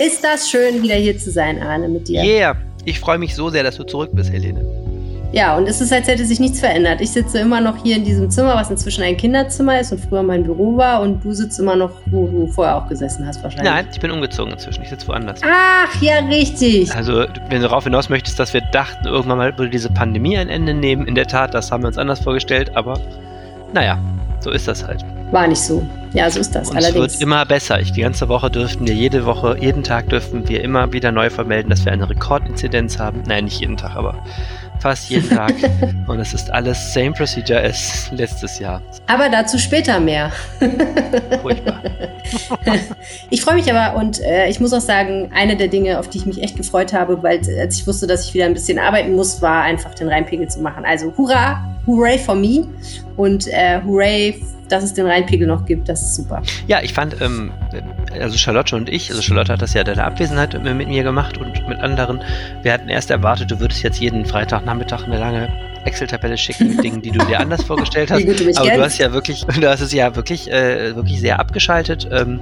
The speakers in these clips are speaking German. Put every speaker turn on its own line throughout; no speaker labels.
Ist das schön, wieder hier zu sein, Arne, mit dir.
Yeah, ich freue mich so sehr, dass du zurück bist, Helene.
Ja, und es ist, als hätte sich nichts verändert. Ich sitze immer noch hier in diesem Zimmer, was inzwischen ein Kinderzimmer ist und früher mein Büro war. Und du sitzt immer noch, wo du vorher auch gesessen hast, wahrscheinlich.
Nein, ich bin umgezogen inzwischen. Ich sitze woanders.
Ach, ja, richtig.
Also, wenn du darauf hinaus möchtest, dass wir dachten, irgendwann mal würde diese Pandemie ein Ende nehmen. In der Tat, das haben wir uns anders vorgestellt. Aber naja, so ist das halt.
War nicht so. Ja, so ist das.
Und
Allerdings.
es wird immer besser. Ich, die ganze Woche dürften wir jede Woche, jeden Tag dürften wir immer wieder neu vermelden, dass wir eine Rekordinzidenz haben. Nein, nicht jeden Tag, aber fast jeden Tag. Und es ist alles same procedure as letztes Jahr.
Aber dazu später mehr.
Furchtbar.
ich freue mich aber und äh, ich muss auch sagen, eine der Dinge, auf die ich mich echt gefreut habe, weil als ich wusste, dass ich wieder ein bisschen arbeiten muss, war einfach den Rheinpegel zu machen. Also hurra, hooray for me und äh, hooray dass es den Rheinpegel noch gibt. Das ist super.
Ja, ich fand, ähm, also Charlotte und ich, also Charlotte hat das ja in der Abwesenheit mit mir gemacht und mit anderen. Wir hatten erst erwartet, du würdest jetzt jeden Freitagnachmittag eine lange Excel-Tabelle schicken mit Dingen, die du dir anders vorgestellt hast.
Du
Aber du hast ja wirklich, du hast es ja wirklich, äh, wirklich sehr abgeschaltet. Ähm,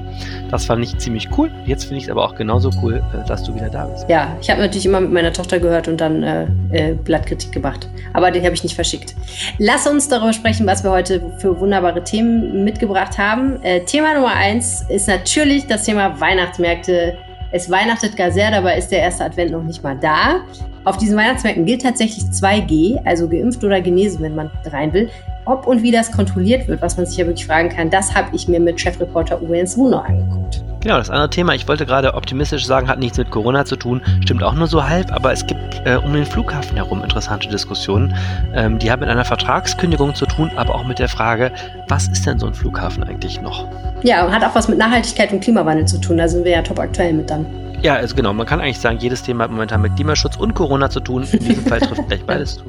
das fand ich ziemlich cool. Jetzt finde ich es aber auch genauso cool, äh, dass du wieder da bist.
Ja, ich habe natürlich immer mit meiner Tochter gehört und dann äh, äh, Blattkritik gemacht. Aber den habe ich nicht verschickt. Lass uns darüber sprechen, was wir heute für wunderbare Themen mitgebracht haben. Äh, Thema Nummer eins ist natürlich das Thema Weihnachtsmärkte. Es weihnachtet gar sehr, dabei ist der erste Advent noch nicht mal da. Auf diesen Weihnachtsmärkten gilt tatsächlich 2G, also geimpft oder genesen, wenn man rein will. Ob und wie das kontrolliert wird, was man sich ja wirklich fragen kann, das habe ich mir mit Chefreporter Uwe Jens Runo angeguckt.
Genau, das andere Thema, ich wollte gerade optimistisch sagen, hat nichts mit Corona zu tun, stimmt auch nur so halb, aber es gibt äh, um den Flughafen herum interessante Diskussionen. Ähm, die haben mit einer Vertragskündigung zu tun, aber auch mit der Frage, was ist denn so ein Flughafen eigentlich noch?
Ja, und hat auch was mit Nachhaltigkeit und Klimawandel zu tun. Da sind wir ja top aktuell mit dann.
Ja, also genau, man kann eigentlich sagen, jedes Thema hat momentan mit Klimaschutz und Corona zu tun. In diesem Fall trifft gleich beides zu.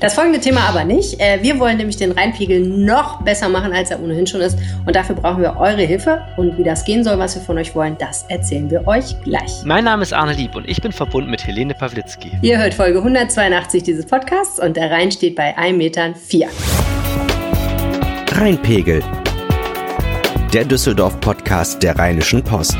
Das folgende Thema aber nicht. Äh, Wir wollen nämlich den Rheinpegel noch besser machen, als er ohnehin schon ist. Und dafür brauchen wir eure Hilfe. Und wie das gehen soll, was wir von euch wollen, das erzählen wir euch gleich.
Mein Name ist Arne Lieb und ich bin verbunden mit Helene Pawlitzki.
Ihr hört Folge 182 dieses Podcasts und der Rhein steht bei 1,04 Metern.
Rheinpegel. Der Düsseldorf-Podcast der Rheinischen Post.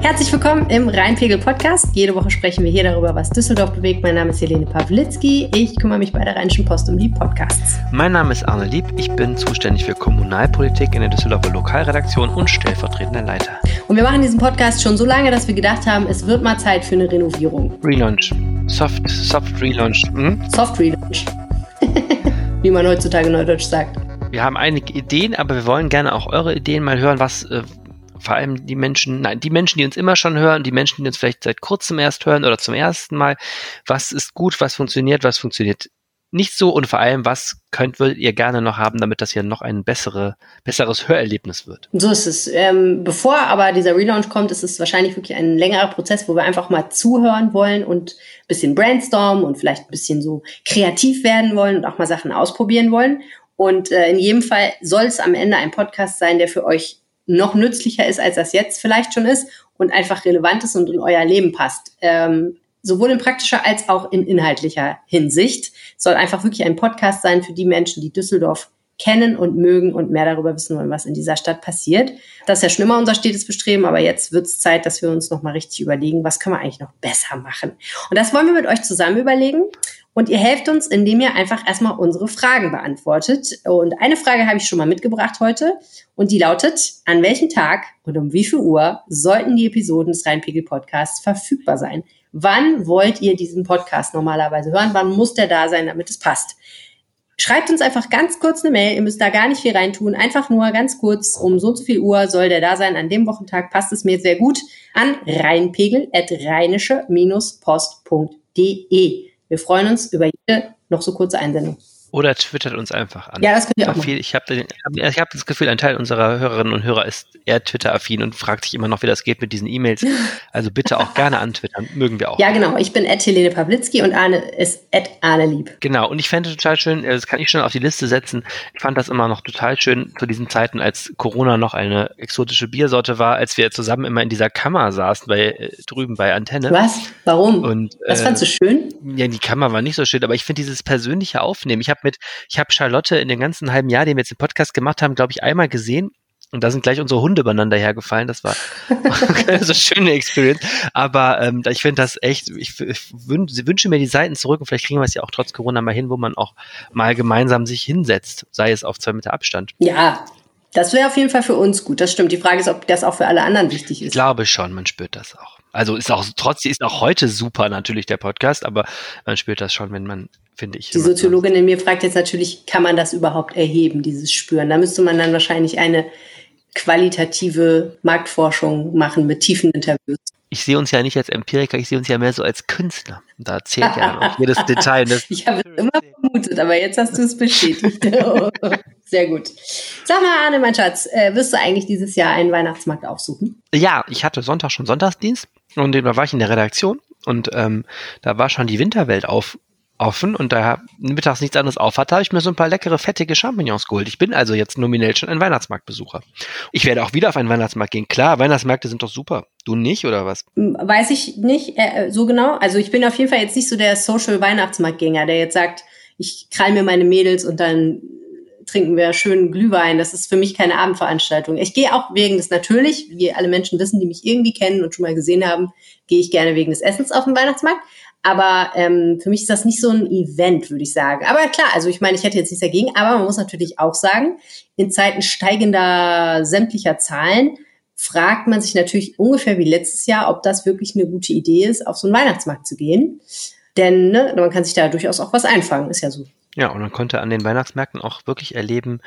Herzlich willkommen im Rheinpegel-Podcast. Jede Woche sprechen wir hier darüber, was Düsseldorf bewegt. Mein Name ist Helene Pawlitzki. Ich kümmere mich bei der Rheinischen Post um die Podcasts.
Mein Name ist Arne Lieb, ich bin zuständig für Kommunalpolitik in der Düsseldorfer Lokalredaktion und stellvertretender Leiter.
Und wir machen diesen Podcast schon so lange, dass wir gedacht haben, es wird mal Zeit für eine Renovierung.
Relaunch. Soft, Soft Relaunch. Hm?
Soft Relaunch. Wie man heutzutage neudeutsch sagt.
Wir haben einige Ideen, aber wir wollen gerne auch eure Ideen mal hören, was äh, vor allem die Menschen, nein, die Menschen, die uns immer schon hören, die Menschen, die uns vielleicht seit kurzem erst hören oder zum ersten Mal, was ist gut, was funktioniert, was funktioniert nicht so und vor allem, was könnt würdet ihr gerne noch haben, damit das hier noch ein bessere, besseres Hörerlebnis wird.
So ist es. Ähm, bevor aber dieser Relaunch kommt, ist es wahrscheinlich wirklich ein längerer Prozess, wo wir einfach mal zuhören wollen und ein bisschen brainstormen und vielleicht ein bisschen so kreativ werden wollen und auch mal Sachen ausprobieren wollen. Und äh, in jedem Fall soll es am Ende ein Podcast sein, der für euch noch nützlicher ist, als das jetzt vielleicht schon ist und einfach relevant ist und in euer Leben passt. Ähm, sowohl in praktischer als auch in inhaltlicher Hinsicht. Soll einfach wirklich ein Podcast sein für die Menschen, die Düsseldorf kennen und mögen und mehr darüber wissen wollen, was in dieser Stadt passiert. Das ist ja schon immer unser stetes Bestreben, aber jetzt wird es Zeit, dass wir uns nochmal richtig überlegen, was können wir eigentlich noch besser machen. Und das wollen wir mit euch zusammen überlegen. Und ihr helft uns, indem ihr einfach erstmal unsere Fragen beantwortet. Und eine Frage habe ich schon mal mitgebracht heute. Und die lautet, an welchem Tag und um wie viel Uhr sollten die Episoden des Rheinpegel Podcasts verfügbar sein? Wann wollt ihr diesen Podcast normalerweise hören? Wann muss der da sein, damit es passt? Schreibt uns einfach ganz kurz eine Mail. Ihr müsst da gar nicht viel reintun. Einfach nur ganz kurz, um so und so viel Uhr soll der da sein. An dem Wochentag passt es mir sehr gut. An rheinpegel.rheinische-post.de. Wir freuen uns über jede noch so kurze Einsendung.
Oder twittert uns einfach an.
Ja, das könnt ihr auch
Viel, ich habe ich hab das Gefühl, ein Teil unserer Hörerinnen und Hörer ist eher Twitter-affin und fragt sich immer noch, wie das geht mit diesen E-Mails. Also bitte auch gerne antwittern. Mögen wir auch.
Ja, genau. Ich bin Ed Helene Pawlitzki und Arne ist Ed Arne Lieb.
Genau. Und ich fände total schön, äh, das kann ich schon auf die Liste setzen. Ich fand das immer noch total schön zu diesen Zeiten, als Corona noch eine exotische Biersorte war, als wir zusammen immer in dieser Kammer saßen, bei, äh, drüben bei Antenne.
Was? Warum?
Und,
Was
äh,
fandst du schön?
Ja, die Kammer war nicht so schön, aber ich finde dieses persönliche Aufnehmen. Ich habe mit, ich habe Charlotte in dem ganzen halben Jahr, den wir jetzt den Podcast gemacht haben, glaube ich, einmal gesehen. Und da sind gleich unsere Hunde übereinander hergefallen. Das war so eine schöne Experience. Aber ähm, ich finde das echt, ich, ich wün, wünsche mir die Seiten zurück und vielleicht kriegen wir es ja auch trotz Corona mal hin, wo man auch mal gemeinsam sich hinsetzt, sei es auf zwei Meter Abstand.
Ja, das wäre auf jeden Fall für uns gut. Das stimmt. Die Frage ist, ob das auch für alle anderen wichtig
Ich
ist.
glaube schon, man spürt das auch. Also ist auch trotzdem ist auch heute super natürlich der Podcast, aber man spürt das schon, wenn man, finde ich.
Die Soziologin in mir fragt jetzt natürlich, kann man das überhaupt erheben, dieses Spüren? Da müsste man dann wahrscheinlich eine qualitative Marktforschung machen mit tiefen Interviews.
ich sehe uns ja nicht als Empiriker, ich sehe uns ja mehr so als Künstler. Da zählt ja auch jedes Detail. Das,
Ich habe es immer vermutet, aber jetzt hast du es bestätigt. Sehr gut. Sag mal, Arne, mein Schatz, äh, wirst du eigentlich dieses Jahr einen Weihnachtsmarkt aufsuchen?
ja, ich hatte Sonntag schon Sonntagsdienst und da war ich in der Redaktion und ähm, da war schon die Winterwelt auf, offen und da mittags nichts anderes auf hatte, habe ich mir so ein paar leckere, fettige Champignons geholt. Ich bin also jetzt nominell schon ein Weihnachtsmarktbesucher. Ich werde auch wieder auf einen Weihnachtsmarkt gehen. Klar, Weihnachtsmärkte sind doch super. Du nicht oder was?
Weiß ich nicht äh, so genau. Also ich bin auf jeden Fall jetzt nicht so der Social Weihnachtsmarktgänger, der jetzt sagt, ich krall mir meine Mädels und dann trinken wir schön Glühwein. Das ist für mich keine Abendveranstaltung. Ich gehe auch wegen des natürlich, wie alle Menschen wissen, die mich irgendwie kennen und schon mal gesehen haben, gehe ich gerne wegen des Essens auf den Weihnachtsmarkt. Aber ähm, für mich ist das nicht so ein Event, würde ich sagen. Aber klar, also ich meine, ich hätte jetzt nichts dagegen, aber man muss natürlich auch sagen, in Zeiten steigender sämtlicher Zahlen fragt man sich natürlich ungefähr wie letztes Jahr, ob das wirklich eine gute Idee ist, auf so einen Weihnachtsmarkt zu gehen. Denn ne, man kann sich da durchaus auch was einfangen, ist ja so.
Ja, und man konnte an den Weihnachtsmärkten auch wirklich erleben,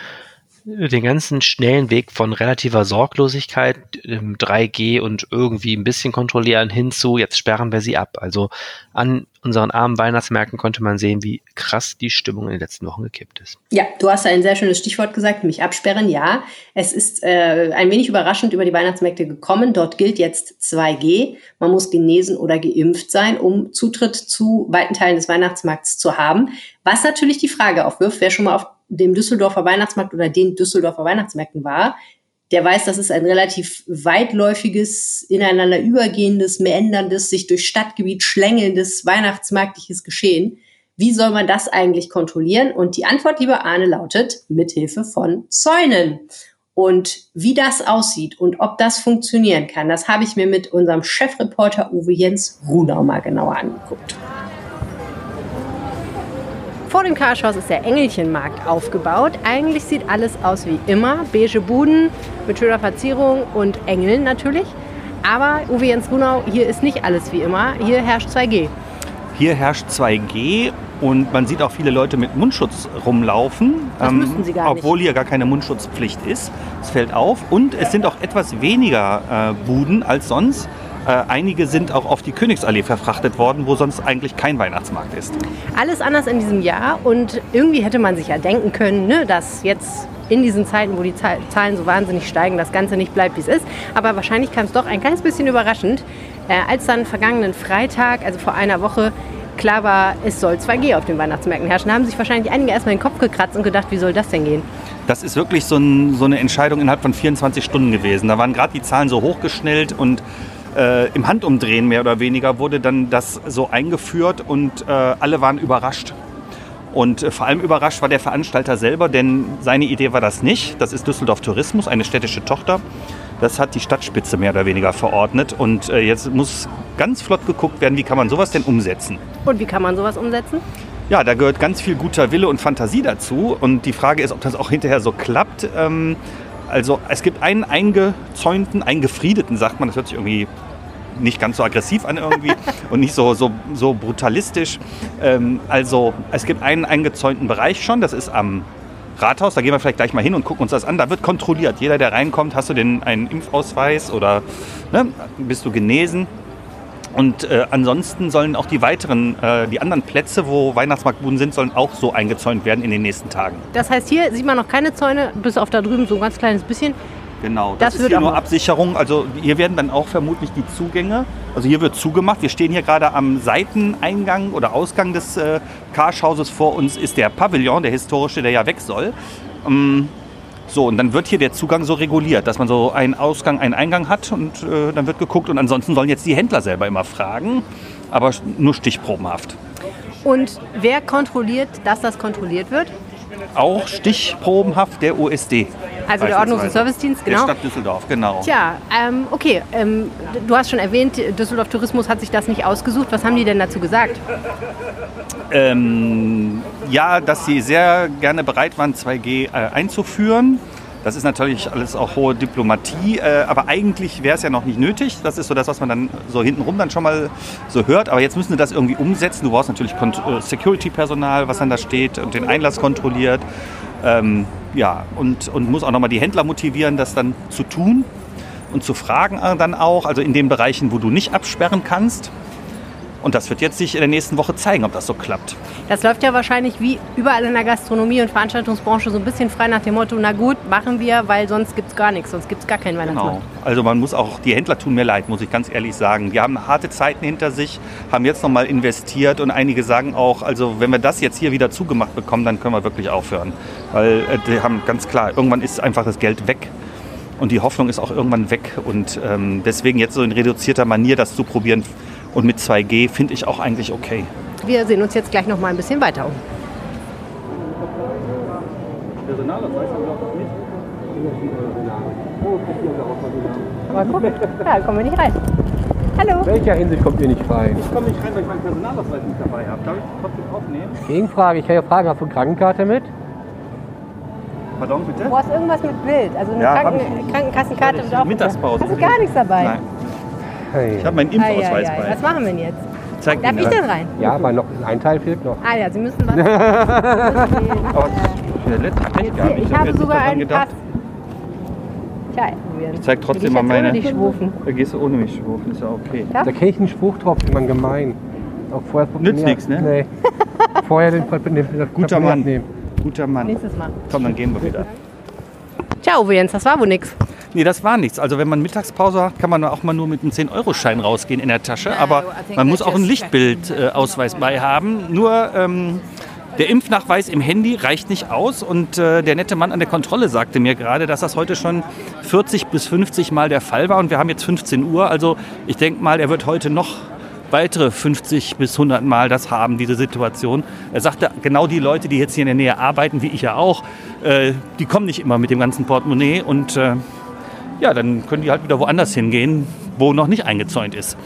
den ganzen schnellen Weg von relativer Sorglosigkeit, ähm, 3G und irgendwie ein bisschen kontrollieren hinzu, jetzt sperren wir sie ab. Also an unseren armen Weihnachtsmärkten konnte man sehen, wie krass die Stimmung in den letzten Wochen gekippt ist.
Ja, du hast ein sehr schönes Stichwort gesagt, nämlich absperren. Ja, es ist äh, ein wenig überraschend über die Weihnachtsmärkte gekommen. Dort gilt jetzt 2G. Man muss genesen oder geimpft sein, um Zutritt zu weiten Teilen des Weihnachtsmarkts zu haben. Was natürlich die Frage aufwirft, wer schon mal auf dem Düsseldorfer Weihnachtsmarkt oder den Düsseldorfer Weihnachtsmärkten war, der weiß, das ist ein relativ weitläufiges, ineinander übergehendes, meanderndes, sich durch Stadtgebiet schlängelndes weihnachtsmarktliches Geschehen. Wie soll man das eigentlich kontrollieren? Und die Antwort, lieber Arne, lautet mithilfe von Zäunen. Und wie das aussieht und ob das funktionieren kann, das habe ich mir mit unserem Chefreporter Uwe Jens Runau mal genauer angeguckt. Vor dem Karschhaus ist der Engelchenmarkt aufgebaut. Eigentlich sieht alles aus wie immer. Beige Buden mit schöner Verzierung und Engeln natürlich. Aber Uwe Jens Runau, hier ist nicht alles wie immer. Hier herrscht 2G.
Hier herrscht 2G und man sieht auch viele Leute mit Mundschutz rumlaufen.
Das sie gar nicht.
Obwohl hier gar keine Mundschutzpflicht ist. Es fällt auf. Und es sind auch etwas weniger äh, Buden als sonst. Äh, einige sind auch auf die Königsallee verfrachtet worden, wo sonst eigentlich kein Weihnachtsmarkt ist.
Alles anders in diesem Jahr und irgendwie hätte man sich ja denken können, ne, dass jetzt in diesen Zeiten, wo die Zahl- Zahlen so wahnsinnig steigen, das Ganze nicht bleibt, wie es ist. Aber wahrscheinlich kam es doch ein kleines bisschen überraschend, äh, als dann vergangenen Freitag, also vor einer Woche, klar war, es soll 2G auf den Weihnachtsmärkten herrschen. Da haben sich wahrscheinlich einige erstmal den Kopf gekratzt und gedacht, wie soll das denn gehen?
Das ist wirklich so, ein, so eine Entscheidung innerhalb von 24 Stunden gewesen. Da waren gerade die Zahlen so hochgeschnellt und äh, im Handumdrehen mehr oder weniger wurde dann das so eingeführt und äh, alle waren überrascht. Und äh, vor allem überrascht war der Veranstalter selber, denn seine Idee war das nicht. Das ist Düsseldorf Tourismus, eine städtische Tochter. Das hat die Stadtspitze mehr oder weniger verordnet. Und äh, jetzt muss ganz flott geguckt werden, wie kann man sowas denn umsetzen.
Und wie kann man sowas umsetzen?
Ja, da gehört ganz viel guter Wille und Fantasie dazu. Und die Frage ist, ob das auch hinterher so klappt. Ähm, also es gibt einen eingezäunten, eingefriedeten, sagt man, das hört sich irgendwie nicht ganz so aggressiv an irgendwie und nicht so, so, so brutalistisch. Ähm, also es gibt einen eingezäunten Bereich schon, das ist am Rathaus, da gehen wir vielleicht gleich mal hin und gucken uns das an. Da wird kontrolliert. Jeder, der reinkommt, hast du den einen Impfausweis oder ne, bist du genesen? Und äh, ansonsten sollen auch die weiteren, äh, die anderen Plätze, wo Weihnachtsmarktbuden sind, sollen auch so eingezäunt werden in den nächsten Tagen.
Das heißt, hier sieht man noch keine Zäune, bis auf da drüben so ein ganz kleines bisschen.
Genau,
Das
das, ist
wird
hier nur Absicherung. Also hier werden dann auch vermutlich die Zugänge, also hier wird zugemacht. Wir stehen hier gerade am Seiteneingang oder Ausgang des äh, Karschhauses. Vor uns ist der Pavillon, der historische, der ja weg soll. Ähm, so, und dann wird hier der Zugang so reguliert, dass man so einen Ausgang, einen Eingang hat und äh, dann wird geguckt. Und ansonsten sollen jetzt die Händler selber immer fragen, aber nur stichprobenhaft.
Und wer kontrolliert, dass das kontrolliert wird?
Auch stichprobenhaft der USD.
Also der Ordnungs- und. Servicedienst, genau.
Der Stadt Düsseldorf, genau.
Tja, ähm, okay. Ähm, du hast schon erwähnt, Düsseldorf Tourismus hat sich das nicht ausgesucht. Was haben die denn dazu gesagt?
Ähm, ja, dass sie sehr gerne bereit waren, 2G äh, einzuführen. Das ist natürlich alles auch hohe Diplomatie, äh, aber eigentlich wäre es ja noch nicht nötig. Das ist so das, was man dann so hintenrum dann schon mal so hört. Aber jetzt müssen sie das irgendwie umsetzen. Du brauchst natürlich äh, Security-Personal, was dann da steht und den Einlass kontrolliert. Ähm, ja, und, und muss auch nochmal die Händler motivieren, das dann zu tun und zu fragen äh, dann auch, also in den Bereichen, wo du nicht absperren kannst. Und das wird jetzt sich in der nächsten Woche zeigen, ob das so klappt.
Das läuft ja wahrscheinlich wie überall in der Gastronomie und Veranstaltungsbranche so ein bisschen frei nach dem Motto, na gut, machen wir, weil sonst gibt es gar nichts, sonst gibt es gar keinen Weihnachtsmarkt.
Genau. Also man muss auch, die Händler tun mir leid, muss ich ganz ehrlich sagen. Die haben harte Zeiten hinter sich, haben jetzt nochmal investiert und einige sagen auch, also wenn wir das jetzt hier wieder zugemacht bekommen, dann können wir wirklich aufhören. Weil äh, die haben ganz klar, irgendwann ist einfach das Geld weg. Und die Hoffnung ist auch irgendwann weg. Und ähm, deswegen jetzt so in reduzierter Manier das zu probieren und mit 2G finde ich auch eigentlich okay.
Wir sehen uns jetzt gleich noch mal ein bisschen weiter um. Aber guck, da kommen wir nicht rein. Hallo.
welcher Hinsicht kommt ihr nicht rein?
Ich komme nicht rein, weil ich meinen Personalausweis nicht dabei habe. Darf ich trotzdem aufnehmen?
Gegenfrage, ich kann ja fragen, hast du eine Krankenkarte mit?
Pardon, bitte?
Du hast irgendwas mit Bild, also eine
Ja,
Kranken. Krankenkassenkarte.
Mittagspause.
Hast du gar nichts dabei?
Nein,
Hey.
ich habe meinen
Ei,
Impfausweis
ei, ei.
bei.
Was machen wir denn jetzt?
Zeig
Darf ich denn rein?
Ja, aber noch ein Teil fehlt noch.
Ah ja, Sie müssen
gehabt.
hier, ich
hab
habe
jetzt
sogar einen
gedacht.
Pass. Tja,
Ich zeig trotzdem
ich
mal meine.
ohne schwufen?
Da gehst du ohne mich schwufen, ist ja okay.
Ja?
Da kenne ich einen Spruch drauf, den man gemein. Auch vorher
Nützt nix, ne?
Nee. vorher den, den, den das
Guter Mann.
abnehmen.
Guter Mann.
Nächstes Mal.
Komm, dann gehen wir wieder.
Uwe Jens, das war wohl nix.
Nee, das war nichts. Also wenn man Mittagspause hat, kann man auch mal nur mit einem 10-Euro-Schein rausgehen in der Tasche. Aber man muss auch einen Lichtbildausweis bei haben. Nur ähm, der Impfnachweis im Handy reicht nicht aus. Und äh, der nette Mann an der Kontrolle sagte mir gerade, dass das heute schon 40 bis 50 Mal der Fall war. Und wir haben jetzt 15 Uhr. Also ich denke mal, er wird heute noch weitere 50 bis 100 Mal das haben, diese Situation. Er sagte, genau die Leute, die jetzt hier in der Nähe arbeiten, wie ich ja auch, äh, die kommen nicht immer mit dem ganzen Portemonnaie und äh, ja, dann können die halt wieder woanders hingehen, wo noch nicht eingezäunt ist.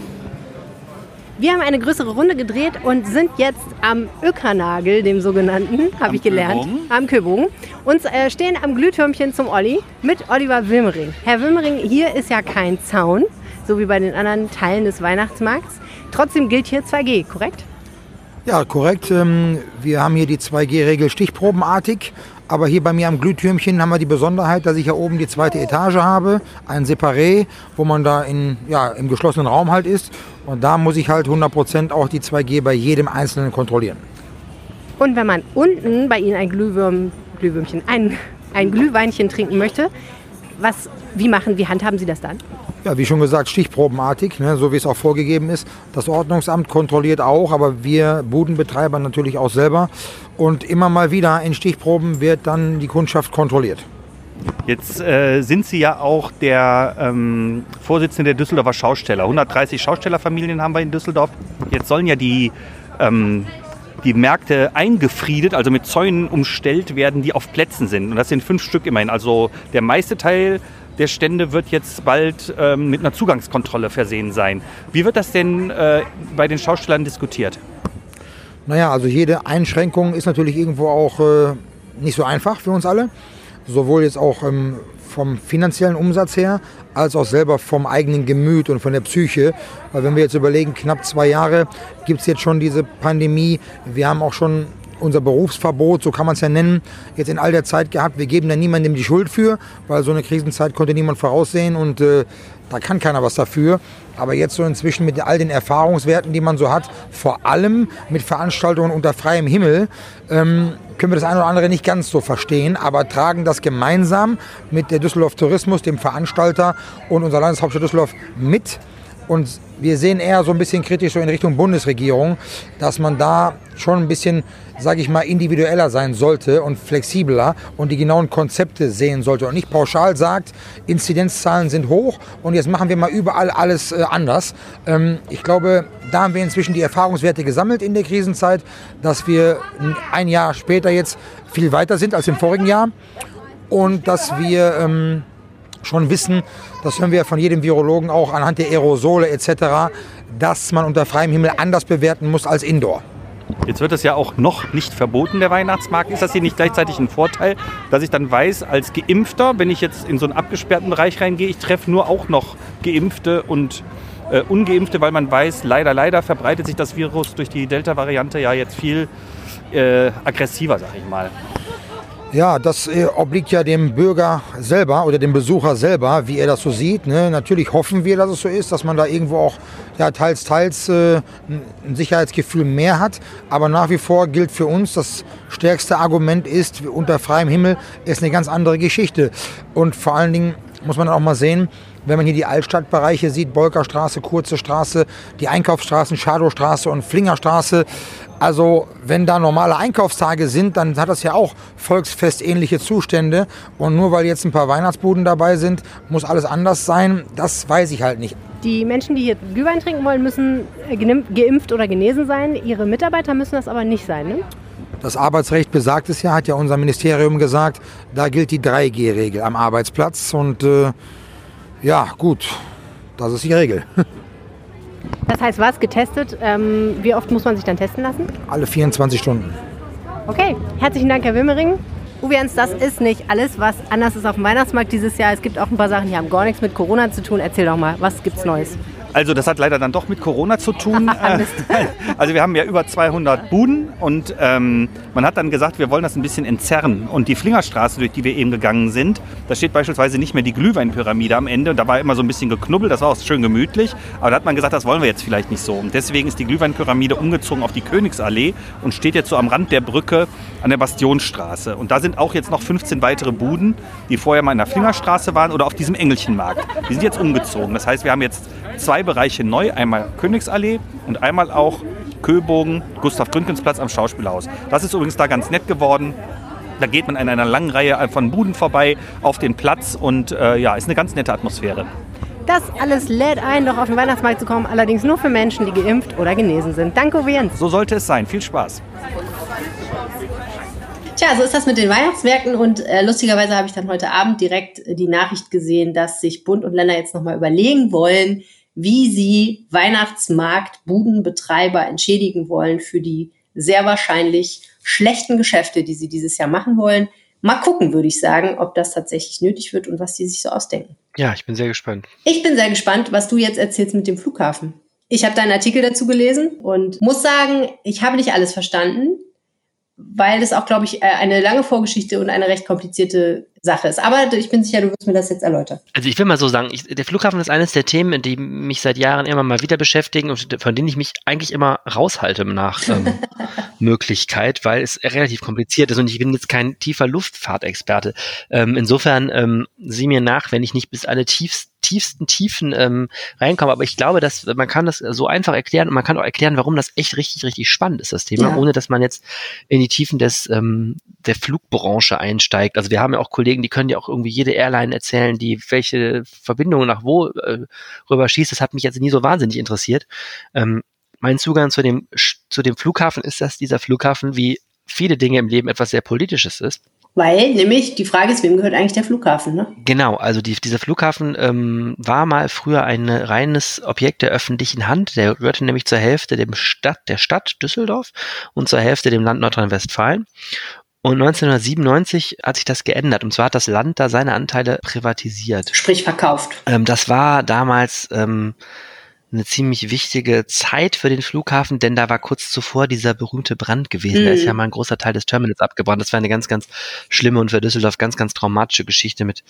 Wir haben eine größere Runde gedreht und sind jetzt am Ökernagel, dem sogenannten, habe ich gelernt,
Köbogen.
am Köbogen. Und äh, stehen am Glühtürmchen zum Olli mit Oliver Wilmering. Herr Wilmering, hier ist ja kein Zaun, so wie bei den anderen Teilen des Weihnachtsmarkts. Trotzdem gilt hier 2G, korrekt?
Ja, korrekt. Ähm, Wir haben hier die 2G-Regel stichprobenartig. Aber hier bei mir am Glühtürmchen haben wir die Besonderheit, dass ich hier oben die zweite Etage habe, ein Separé, wo man da in, ja, im geschlossenen Raum halt ist. Und da muss ich halt 100% auch die 2G bei jedem Einzelnen kontrollieren.
Und wenn man unten bei Ihnen ein Glühwürm, Glühwürmchen, ein, ein Glühweinchen trinken möchte, was, wie machen, wie handhaben Sie das dann?
Ja, wie schon gesagt, stichprobenartig, ne, so wie es auch vorgegeben ist. Das Ordnungsamt kontrolliert auch, aber wir Budenbetreiber natürlich auch selber. Und immer mal wieder in Stichproben wird dann die Kundschaft kontrolliert.
Jetzt äh, sind Sie ja auch der ähm, Vorsitzende der Düsseldorfer Schausteller. 130 Schaustellerfamilien haben wir in Düsseldorf. Jetzt sollen ja die, ähm, die Märkte eingefriedet, also mit Zäunen umstellt werden, die auf Plätzen sind. Und das sind fünf Stück immerhin. Also der meiste Teil der Stände wird jetzt bald ähm, mit einer Zugangskontrolle versehen sein. Wie wird das denn äh, bei den Schaustellern diskutiert?
Naja, also jede Einschränkung ist natürlich irgendwo auch äh, nicht so einfach für uns alle. Sowohl jetzt auch ähm, vom finanziellen Umsatz her, als auch selber vom eigenen Gemüt und von der Psyche. Weil wenn wir jetzt überlegen, knapp zwei Jahre gibt es jetzt schon diese Pandemie. Wir haben auch schon unser Berufsverbot, so kann man es ja nennen, jetzt in all der Zeit gehabt. Wir geben da niemandem die Schuld für, weil so eine Krisenzeit konnte niemand voraussehen und äh, da kann keiner was dafür. Aber jetzt so inzwischen mit all den Erfahrungswerten, die man so hat, vor allem mit Veranstaltungen unter freiem Himmel, ähm, können wir das eine oder andere nicht ganz so verstehen, aber tragen das gemeinsam mit der Düsseldorf Tourismus, dem Veranstalter und unserer Landeshauptstadt Düsseldorf mit. Und wir sehen eher so ein bisschen kritisch so in Richtung Bundesregierung, dass man da schon ein bisschen, sage ich mal, individueller sein sollte und flexibler und die genauen Konzepte sehen sollte und nicht pauschal sagt, Inzidenzzahlen sind hoch und jetzt machen wir mal überall alles äh, anders. Ähm, ich glaube, da haben wir inzwischen die Erfahrungswerte gesammelt in der Krisenzeit, dass wir ein Jahr später jetzt viel weiter sind als im vorigen Jahr und dass wir ähm, schon wissen, das hören wir von jedem Virologen auch anhand der Aerosole etc., dass man unter freiem Himmel anders bewerten muss als Indoor.
Jetzt wird es ja auch noch nicht verboten, der Weihnachtsmarkt. Ist das hier nicht gleichzeitig ein Vorteil, dass ich dann weiß, als Geimpfter, wenn ich jetzt in so einen abgesperrten Bereich reingehe, ich treffe nur auch noch Geimpfte und äh, Ungeimpfte, weil man weiß, leider, leider verbreitet sich das Virus durch die Delta-Variante ja jetzt viel äh, aggressiver, sag ich mal.
Ja, das äh, obliegt ja dem Bürger selber oder dem Besucher selber, wie er das so sieht. Ne? Natürlich hoffen wir, dass es so ist, dass man da irgendwo auch ja, teils, teils äh, ein Sicherheitsgefühl mehr hat. Aber nach wie vor gilt für uns, das stärkste Argument ist, unter freiem Himmel ist eine ganz andere Geschichte. Und vor allen Dingen muss man auch mal sehen, wenn man hier die Altstadtbereiche sieht, Bolkerstraße, Kurze Straße, die Einkaufsstraßen, Schadowstraße und Flingerstraße, also wenn da normale Einkaufstage sind, dann hat das ja auch volksfestähnliche Zustände. Und nur weil jetzt ein paar Weihnachtsbuden dabei sind, muss alles anders sein. Das weiß ich halt nicht.
Die Menschen, die hier Glühwein trinken wollen, müssen äh, geimpft oder genesen sein. Ihre Mitarbeiter müssen das aber nicht sein, ne?
Das Arbeitsrecht besagt es ja, hat ja unser Ministerium gesagt. Da gilt die 3G-Regel am Arbeitsplatz. Und äh, ja, gut, das ist die Regel.
Das heißt, was getestet? Ähm, wie oft muss man sich dann testen lassen?
Alle 24 Stunden.
Okay, herzlichen Dank, Herr Wimmering. Uwians, das ist nicht alles, was anders ist auf dem Weihnachtsmarkt dieses Jahr. Es gibt auch ein paar Sachen, die haben gar nichts mit Corona zu tun. Erzähl doch mal, was gibt's Neues?
Also das hat leider dann doch mit Corona zu tun. also wir haben ja über 200 Buden und ähm, man hat dann gesagt, wir wollen das ein bisschen entzerren. Und die Flingerstraße, durch die wir eben gegangen sind, da steht beispielsweise nicht mehr die Glühweinpyramide am Ende. Da war immer so ein bisschen geknubbelt, das war auch schön gemütlich. Aber da hat man gesagt, das wollen wir jetzt vielleicht nicht so. Und deswegen ist die Glühweinpyramide umgezogen auf die Königsallee und steht jetzt so am Rand der Brücke an der Bastionstraße. Und da sind auch jetzt noch 15 weitere Buden, die vorher mal in der Flingerstraße waren oder auf diesem Engelchenmarkt. Die sind jetzt umgezogen. Das heißt, wir haben jetzt zwei Bereiche neu. Einmal Königsallee und einmal auch Köbogen, Gustav Gründgens am Schauspielhaus. Das ist übrigens da ganz nett geworden. Da geht man in einer langen Reihe von Buden vorbei auf den Platz und äh, ja, ist eine ganz nette Atmosphäre.
Das alles lädt ein, doch auf den Weihnachtsmarkt zu kommen, allerdings nur für Menschen, die geimpft oder genesen sind. Danke, Jens.
So sollte es sein. Viel Spaß.
Tja, so ist das mit den Weihnachtsmärkten und äh, lustigerweise habe ich dann heute Abend direkt äh, die Nachricht gesehen, dass sich Bund und Länder jetzt nochmal überlegen wollen, wie sie Weihnachtsmarktbudenbetreiber entschädigen wollen für die sehr wahrscheinlich schlechten Geschäfte, die sie dieses Jahr machen wollen. Mal gucken, würde ich sagen, ob das tatsächlich nötig wird und was die sich so ausdenken.
Ja, ich bin sehr gespannt.
Ich bin sehr gespannt, was du jetzt erzählst mit dem Flughafen. Ich habe deinen Artikel dazu gelesen und muss sagen, ich habe nicht alles verstanden weil das auch, glaube ich, äh, eine lange Vorgeschichte und eine recht komplizierte Sache ist. Aber ich bin sicher, du wirst mir das jetzt erläutern.
Also ich will mal so sagen, ich, der Flughafen ist eines der Themen, die mich seit Jahren immer mal wieder beschäftigen und von denen ich mich eigentlich immer raushalte nach ähm, Möglichkeit, weil es relativ kompliziert ist und ich bin jetzt kein tiefer Luftfahrtexperte. Ähm, insofern ähm, sieh mir nach, wenn ich nicht bis alle tiefsten tiefsten Tiefen ähm, reinkommen. Aber ich glaube, dass man kann das so einfach erklären und man kann auch erklären, warum das echt richtig, richtig spannend ist, das Thema, ja. ohne dass man jetzt in die Tiefen des ähm, der Flugbranche einsteigt. Also wir haben ja auch Kollegen, die können ja auch irgendwie jede Airline erzählen, die welche Verbindungen nach wo äh, rüber schießt. Das hat mich jetzt nie so wahnsinnig interessiert. Ähm, mein Zugang zu dem zu dem Flughafen ist, dass dieser Flughafen wie viele Dinge im Leben etwas sehr Politisches ist.
Weil nämlich die Frage ist, wem gehört eigentlich der Flughafen? Ne?
Genau, also die, dieser Flughafen ähm, war mal früher ein reines Objekt der öffentlichen Hand. Der gehörte nämlich zur Hälfte dem Stadt, der Stadt Düsseldorf und zur Hälfte dem Land Nordrhein-Westfalen. Und 1997 hat sich das geändert. Und zwar hat das Land da seine Anteile privatisiert.
Sprich verkauft.
Ähm, das war damals ähm, eine ziemlich wichtige Zeit für den Flughafen, denn da war kurz zuvor dieser berühmte Brand gewesen.
Mhm.
Da ist ja mal ein großer Teil des Terminals abgebrannt. Das war eine ganz, ganz schlimme und für Düsseldorf ganz, ganz traumatische Geschichte mit,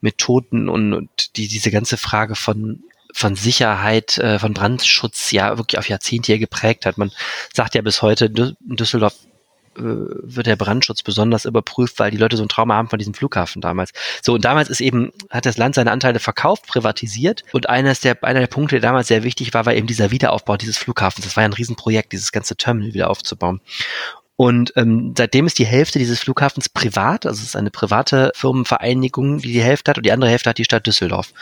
mit Toten und, und die, diese ganze Frage von von Sicherheit, äh, von Brandschutz ja wirklich auf Jahrzehnte hier geprägt hat. Man sagt ja bis heute, Düsseldorf wird der Brandschutz besonders überprüft, weil die Leute so ein Trauma haben von diesem Flughafen damals. So, und damals ist eben, hat das Land seine Anteile verkauft, privatisiert. Und eines der, einer der Punkte, der damals sehr wichtig war, war eben dieser Wiederaufbau dieses Flughafens. Das war ja ein Riesenprojekt, dieses ganze Terminal wieder aufzubauen. Und ähm, seitdem ist die Hälfte dieses Flughafens privat, also es ist eine private Firmenvereinigung, die die Hälfte hat und die andere Hälfte hat die Stadt Düsseldorf.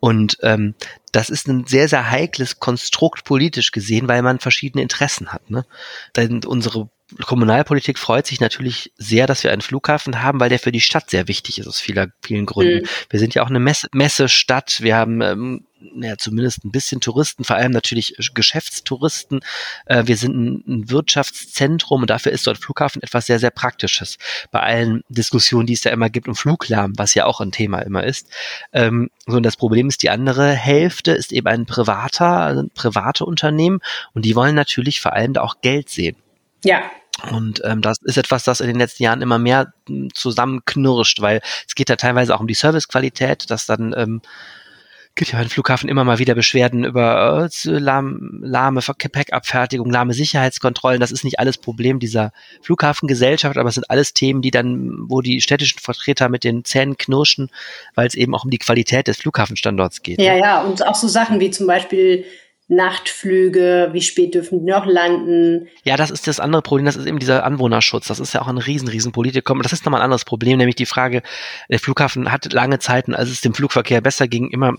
Und ähm, das ist ein sehr, sehr heikles Konstrukt politisch gesehen, weil man verschiedene Interessen hat. Ne? Denn unsere Kommunalpolitik freut sich natürlich sehr, dass wir einen Flughafen haben, weil der für die Stadt sehr wichtig ist aus vieler, vielen Gründen.
Mhm.
Wir sind ja auch eine Messe, Messestadt. Wir haben ähm, ja, zumindest ein bisschen Touristen, vor allem natürlich Geschäftstouristen. Äh, wir sind ein, ein Wirtschaftszentrum und dafür ist dort Flughafen etwas sehr, sehr Praktisches. Bei allen Diskussionen, die es da immer gibt um Fluglärm, was ja auch ein Thema immer ist. Ähm, so, und das Problem ist, die andere Hälfte ist eben ein privater, also private Unternehmen und die wollen natürlich vor allem da auch Geld sehen.
Ja,
Und ähm, das ist etwas, das in den letzten Jahren immer mehr m, zusammenknirscht, weil es geht da teilweise auch um die Servicequalität, dass dann ähm, gibt ja beim Flughafen immer mal wieder Beschwerden über äh, lahm, lahme Gepäckabfertigung, lahme Sicherheitskontrollen. Das ist nicht alles Problem dieser Flughafengesellschaft, aber es sind alles Themen, die dann, wo die städtischen Vertreter mit den Zähnen knirschen, weil es eben auch um die Qualität des Flughafenstandorts geht.
ja,
ne?
ja. Und auch so Sachen wie zum Beispiel Nachtflüge, wie spät dürfen die noch landen.
Ja, das ist das andere Problem, das ist eben dieser Anwohnerschutz. Das ist ja auch ein riesen, riesen Politikum. Das ist nochmal ein anderes Problem, nämlich die Frage, der Flughafen hat lange Zeiten, als es dem Flugverkehr besser ging, immer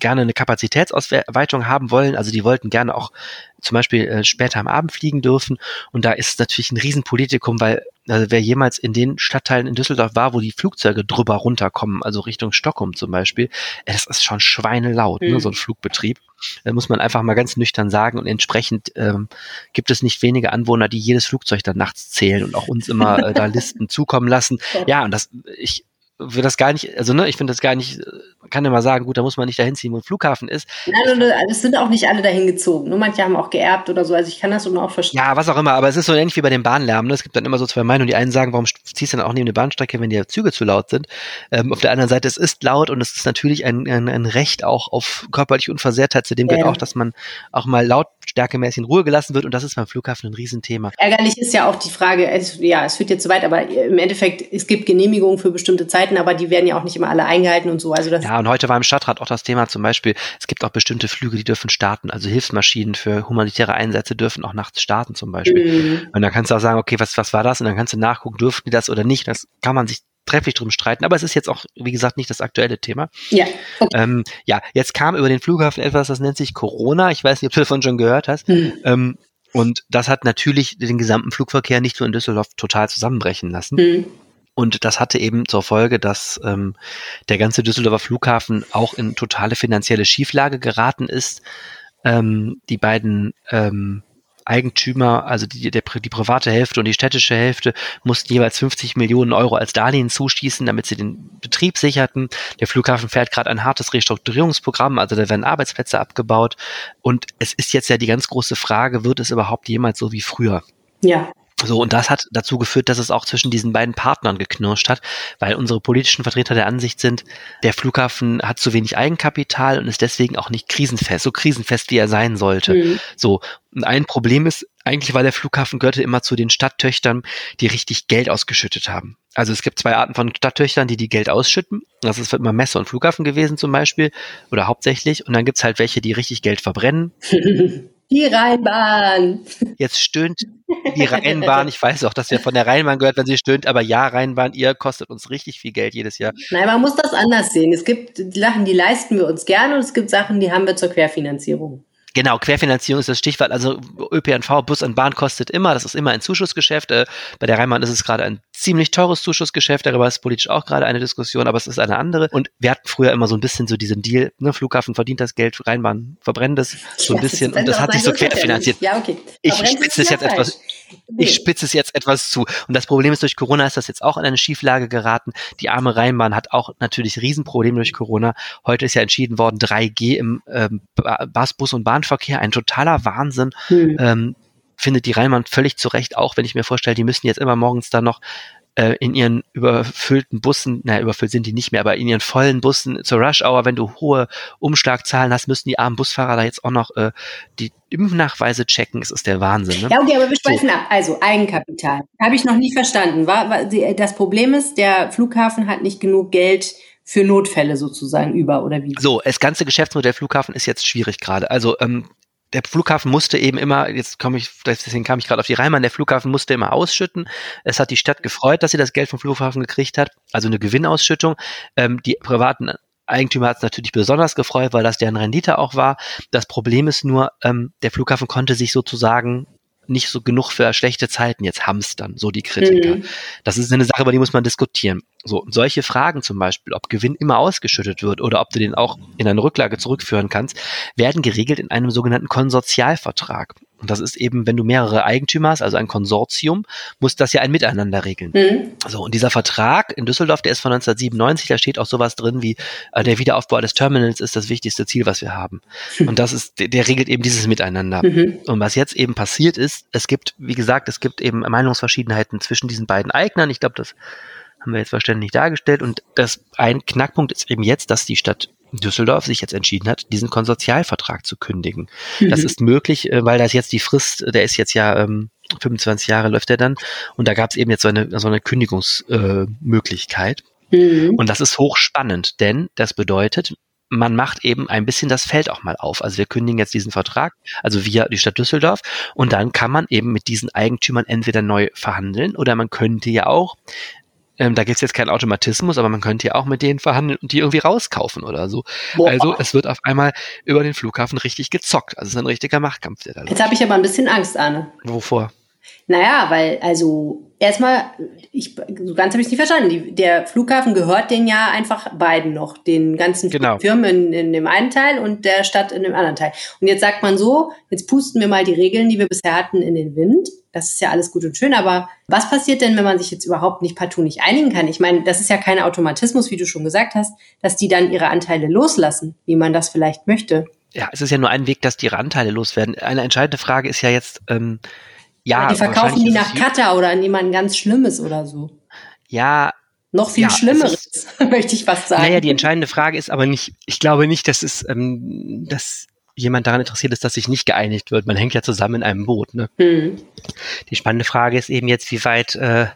gerne eine Kapazitätsausweitung haben wollen. Also die wollten gerne auch zum Beispiel äh, später am Abend fliegen dürfen. Und da ist es natürlich ein Riesenpolitikum, weil also wer jemals in den Stadtteilen in Düsseldorf war, wo die Flugzeuge drüber runterkommen, also Richtung Stockholm zum Beispiel, das ist schon schweinelaut, ne,
Mhm.
so ein Flugbetrieb. Da muss man einfach mal ganz nüchtern sagen. Und entsprechend ähm, gibt es nicht wenige Anwohner, die jedes Flugzeug dann nachts zählen und auch uns immer äh, da Listen zukommen lassen. Ja, und das, ich will das gar nicht, also ne, ich finde das gar nicht, man kann immer sagen, gut, da muss man nicht dahin ziehen, wo ein Flughafen ist.
Nein, nein, nein, es sind auch nicht alle dahin gezogen. Nur manche haben auch geerbt oder so. Also ich kann das nur auch verstehen.
Ja, was auch immer, aber es ist so ähnlich wie bei dem Bahnlärm. Ne? Es gibt dann immer so zwei Meinungen. Die einen sagen, warum ziehst du dann auch neben eine Bahnstrecke, wenn die Züge zu laut sind? Ähm, auf der anderen Seite, es ist laut und es ist natürlich ein, ein, ein Recht auch auf körperliche Unversehrtheit. Zu dem gehört
Ja.
auch, dass man auch mal lautstärkemäßig in Ruhe gelassen wird und das ist beim Flughafen ein Riesenthema.
Ärgerlich ist ja auch die Frage, es, ja, es führt jetzt zu weit, aber im Endeffekt, es gibt Genehmigungen für bestimmte Zeiten, aber die werden ja auch nicht immer alle eingehalten und so. Also das
Ja, und heute war im Stadtrat auch das Thema zum Beispiel, es gibt auch bestimmte Flüge, die dürfen starten. Also Hilfsmaschinen für humanitäre Einsätze dürfen auch nachts starten zum Beispiel.
Mhm.
Und dann kannst du auch sagen, okay, was, was war das? Und dann kannst du nachgucken, dürften die das oder nicht. Das kann man sich trefflich drum streiten. Aber es ist jetzt auch, wie gesagt, nicht das aktuelle Thema.
Ja, okay.
Ähm, ja, jetzt kam über den Flughafen etwas, das nennt sich Corona. Ich weiß nicht, ob du davon schon gehört hast.
Hm.
Ähm, und das hat natürlich den gesamten Flugverkehr nicht nur in Düsseldorf total zusammenbrechen lassen.
Hm.
Und das hatte eben zur Folge, dass ähm, der ganze Düsseldorfer Flughafen auch in totale finanzielle Schieflage geraten ist. Ähm, die beiden ähm, Eigentümer, also die, der, die private Hälfte und die städtische Hälfte, mussten jeweils 50 Millionen Euro als Darlehen zuschießen, damit sie den Betrieb sicherten. Der Flughafen fährt gerade ein hartes Restrukturierungsprogramm, also da werden Arbeitsplätze abgebaut. Und es ist jetzt ja die ganz große Frage, wird es überhaupt jemals so wie früher?
ja.
So, und das hat dazu geführt, dass es auch zwischen diesen beiden Partnern geknirscht hat, weil unsere politischen Vertreter der Ansicht sind, der Flughafen hat zu wenig Eigenkapital und ist deswegen auch nicht krisenfest, so krisenfest, wie er sein sollte.
Hm.
So, und ein Problem ist, eigentlich war der Flughafen gehörte immer zu den Stadttöchtern, die richtig Geld ausgeschüttet haben. Also es gibt zwei Arten von Stadttöchtern, die die Geld ausschütten. Das ist immer Messe und Flughafen gewesen zum Beispiel oder hauptsächlich. Und dann gibt's halt welche, die richtig Geld verbrennen.
Die Rheinbahn.
Jetzt stöhnt die Rheinbahn. Ich weiß auch, dass wir von der Rheinbahn gehört, wenn sie stöhnt, aber ja, Rheinbahn, ihr kostet uns richtig viel Geld jedes Jahr.
Nein, man muss das anders sehen. Es gibt Sachen, die leisten wir uns gerne und es gibt Sachen, die haben wir zur Querfinanzierung.
Genau, Querfinanzierung ist das Stichwort. Also ÖPNV, Bus und Bahn kostet immer, das ist immer ein Zuschussgeschäft. Äh, bei der Rheinbahn ist es gerade ein ziemlich teures Zuschussgeschäft, darüber ist politisch auch gerade eine Diskussion, aber es ist eine andere. Und wir hatten früher immer so ein bisschen so diesen Deal, ne, Flughafen verdient das Geld, Rheinbahn verbrennt es so ein bisschen und das hat sich so querfinanziert.
Ja, okay.
Ich spitze es jetzt etwas.
Nee.
ich spitze es jetzt etwas zu. Und das Problem ist, durch Corona ist das jetzt auch in eine Schieflage geraten. Die arme Rheinbahn hat auch natürlich Riesenprobleme durch Corona. Heute ist ja entschieden worden, 3G im ähm, Bus, Bus und Bahnverkehr, ein totaler Wahnsinn.
Hm.
Ähm, findet die Rheinbahn völlig zurecht, auch wenn ich mir vorstelle, die müssen jetzt immer morgens dann noch äh, in ihren überfüllten Bussen, naja, überfüllt sind die nicht mehr, aber in ihren vollen Bussen zur Rush Hour, wenn du hohe Umschlagzahlen hast, müssen die armen Busfahrer da jetzt auch noch äh, die Impfnachweise checken. Es ist der Wahnsinn. Ne?
Ja, okay, aber wir schweifen ab. Also Eigenkapital. Habe ich noch nie verstanden. War, war, das Problem ist, der Flughafen hat nicht genug Geld für Notfälle sozusagen über oder wie?
So, das ganze Geschäftsmodell Flughafen ist jetzt schwierig gerade. Also ähm, der Flughafen musste eben immer, jetzt komme ich, deswegen kam ich gerade auf die Rheinbahn, der Flughafen musste immer ausschütten. Es hat die Stadt gefreut, dass sie das Geld vom Flughafen gekriegt hat, also eine Gewinnausschüttung. Ähm, die privaten Eigentümer hat es natürlich besonders gefreut, weil das deren Rendite auch war. Das Problem ist nur, ähm, der Flughafen konnte sich sozusagen nicht so genug für schlechte Zeiten jetzt hamstern, so die Kritiker.
Mhm.
Das ist eine Sache, über die muss man diskutieren. So, solche Fragen zum Beispiel, ob Gewinn immer ausgeschüttet wird oder ob du den auch in eine Rücklage zurückführen kannst, werden geregelt in einem sogenannten Konsortialvertrag. Und das ist eben, wenn du mehrere Eigentümer hast, also ein Konsortium, muss das ja ein Miteinander regeln.
Mhm.
So, und dieser Vertrag in Düsseldorf, der ist von 1997, da steht auch sowas drin wie, äh, der Wiederaufbau des Terminals ist das wichtigste Ziel, was wir haben. Und das ist, der, der regelt eben dieses Miteinander.
Mhm.
Und was jetzt eben passiert ist, es gibt, wie gesagt, es gibt eben Meinungsverschiedenheiten zwischen diesen beiden Eignern. Ich glaube, das haben wir jetzt verständlich dargestellt. Und das ein Knackpunkt ist eben jetzt, dass die Stadt Düsseldorf sich jetzt entschieden hat, diesen Konsortialvertrag zu kündigen. Das
Mhm.
ist möglich, äh, weil das jetzt die Frist, der ist jetzt ja ähm, 25 Jahre läuft er dann und da gab es eben jetzt so eine, so eine Kündigungsmöglichkeit. Äh.
Mhm.
Und das ist hochspannend, denn das bedeutet, man macht eben ein bisschen das Feld auch mal auf. Also wir kündigen jetzt diesen Vertrag, also via die Stadt Düsseldorf, und dann kann man eben mit diesen Eigentümern entweder neu verhandeln oder man könnte ja auch, ähm, da gibt's jetzt keinen Automatismus, aber man könnte ja auch mit denen verhandeln und die irgendwie rauskaufen oder so.
Boah.
Also es wird auf einmal über den Flughafen richtig gezockt. Also es ist ein richtiger Machtkampf, der da
Jetzt
läuft.
habe ich aber ein bisschen Angst, Arne.
Wovor?
Naja, weil, also, erstmal, ich, so ganz habe ich es nicht verstanden. Die, der Flughafen gehört den ja einfach beiden noch, den ganzen
Genau.
Firmen in, in dem einen Teil und der Stadt in dem anderen Teil. Und jetzt sagt man so, jetzt pusten wir mal die Regeln, die wir bisher hatten, in den Wind. Das ist ja alles gut und schön, aber was passiert denn, wenn man sich jetzt überhaupt nicht partout nicht einigen kann? Ich meine, das ist ja kein Automatismus, wie du schon gesagt hast, dass die dann ihre Anteile loslassen, wie man das vielleicht möchte.
Ja, es ist ja nur ein Weg, dass die ihre Anteile loswerden. Eine entscheidende Frage ist ja jetzt, ähm, ja,
die verkaufen die nach
ist
Katar oder an jemanden ganz Schlimmes oder so.
Ja,
Noch viel
Ja, es
Schlimmeres, möchte ich fast sagen.
Naja, die entscheidende Frage ist aber nicht, ich glaube nicht, dass es, ähm, dass jemand daran interessiert ist, dass sich nicht geeinigt wird. Man hängt ja zusammen in einem Boot. Ne?
Hm.
Die spannende Frage ist eben jetzt, wie weit äh,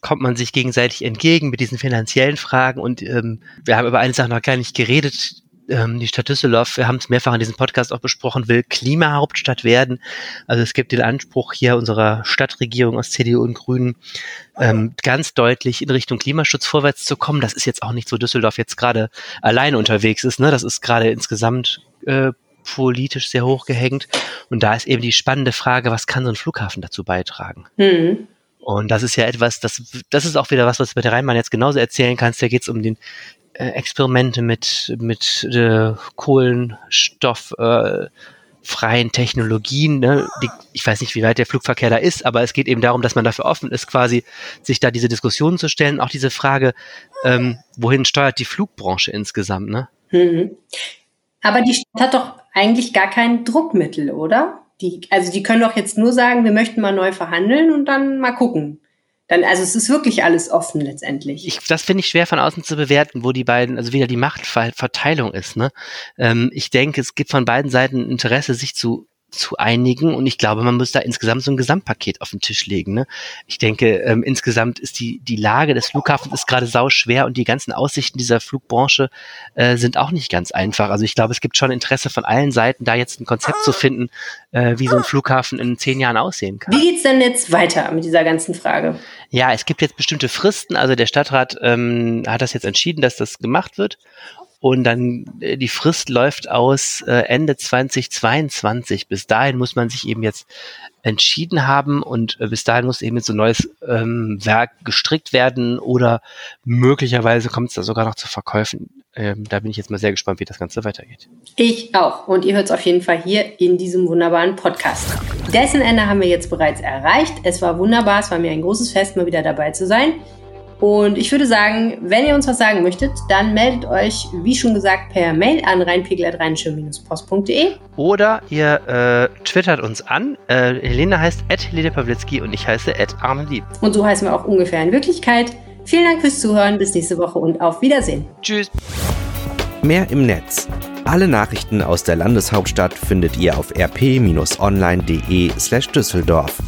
kommt man sich gegenseitig entgegen mit diesen finanziellen Fragen. Und ähm, wir haben über eine Sache noch gar nicht geredet. Ähm, die Stadt Düsseldorf, wir haben es mehrfach in diesem Podcast auch besprochen, will Klimahauptstadt werden. Also es gibt den Anspruch hier unserer Stadtregierung aus CDU und Grünen, ähm, ganz deutlich in Richtung Klimaschutz vorwärts zu kommen. Das ist jetzt auch nicht so Düsseldorf jetzt gerade alleine unterwegs ist. Ne? Das ist gerade insgesamt äh, politisch sehr hoch gehängt. Und da ist eben die spannende Frage, was kann so ein Flughafen dazu beitragen?
Hm.
Und das ist ja etwas, das, das ist auch wieder was, was du mit der Rheinbahn jetzt genauso erzählen kannst. Da geht es um den Experimente mit, mit äh, Kohlenstoff, äh, Technologien. Ne? Die, ich weiß nicht, wie weit der Flugverkehr da ist, aber es geht eben darum, dass man dafür offen ist, quasi sich da diese Diskussionen zu stellen. Auch diese Frage, ähm, wohin steuert die Flugbranche insgesamt? Ne?
Hm. Aber die Stadt hat doch eigentlich gar kein Druckmittel, oder? Die, also die können doch jetzt nur sagen, wir möchten mal neu verhandeln und dann mal gucken. Dann, also es ist wirklich alles offen letztendlich.
ich, das finde ich schwer von außen zu bewerten, wo die beiden, also wieder die Machtverteilung ist. Ne? Ähm, ich denke, es gibt von beiden Seiten Interesse, sich zu zu einigen und ich glaube, man muss da insgesamt so ein Gesamtpaket auf den Tisch legen. Ne? Ich denke, ähm, insgesamt ist die die Lage des Flughafens ist gerade sau schwer und die ganzen Aussichten dieser Flugbranche äh, sind auch nicht ganz einfach. Also ich glaube, es gibt schon Interesse von allen Seiten, da jetzt ein Konzept zu finden, äh, wie so ein Flughafen in zehn Jahren aussehen kann.
Wie geht's denn jetzt weiter mit dieser ganzen Frage?
Ja, es gibt jetzt bestimmte Fristen. Also der Stadtrat ähm, hat das jetzt entschieden, dass das gemacht wird. Und dann äh, die Frist läuft aus äh, Ende 2022. Bis dahin muss man sich eben jetzt entschieden haben und äh, bis dahin muss eben jetzt ein neues ähm, Werk gestrickt werden oder möglicherweise kommt es da sogar noch zu Verkäufen. Ähm, da bin ich jetzt mal sehr gespannt, wie das Ganze weitergeht.
Ich auch. Und ihr hört es auf jeden Fall hier in diesem wunderbaren Podcast. Dessen Ende haben wir jetzt bereits erreicht. Es war wunderbar. Es war mir ein großes Fest, mal wieder dabei zu sein. Und ich würde sagen, wenn ihr uns was sagen möchtet, dann meldet euch, wie schon gesagt, per Mail an reinpegel.rheinische-post.de.
Oder ihr äh, twittert uns an. Äh, Helene heißt Helene Pawlitzki und ich heiße Arne Lieb.
Und so heißen wir auch ungefähr in Wirklichkeit. Vielen Dank fürs Zuhören. Bis nächste Woche und auf Wiedersehen.
Tschüss.
Mehr im Netz. Alle Nachrichten aus der Landeshauptstadt findet ihr auf rp-online.de slash Düsseldorf.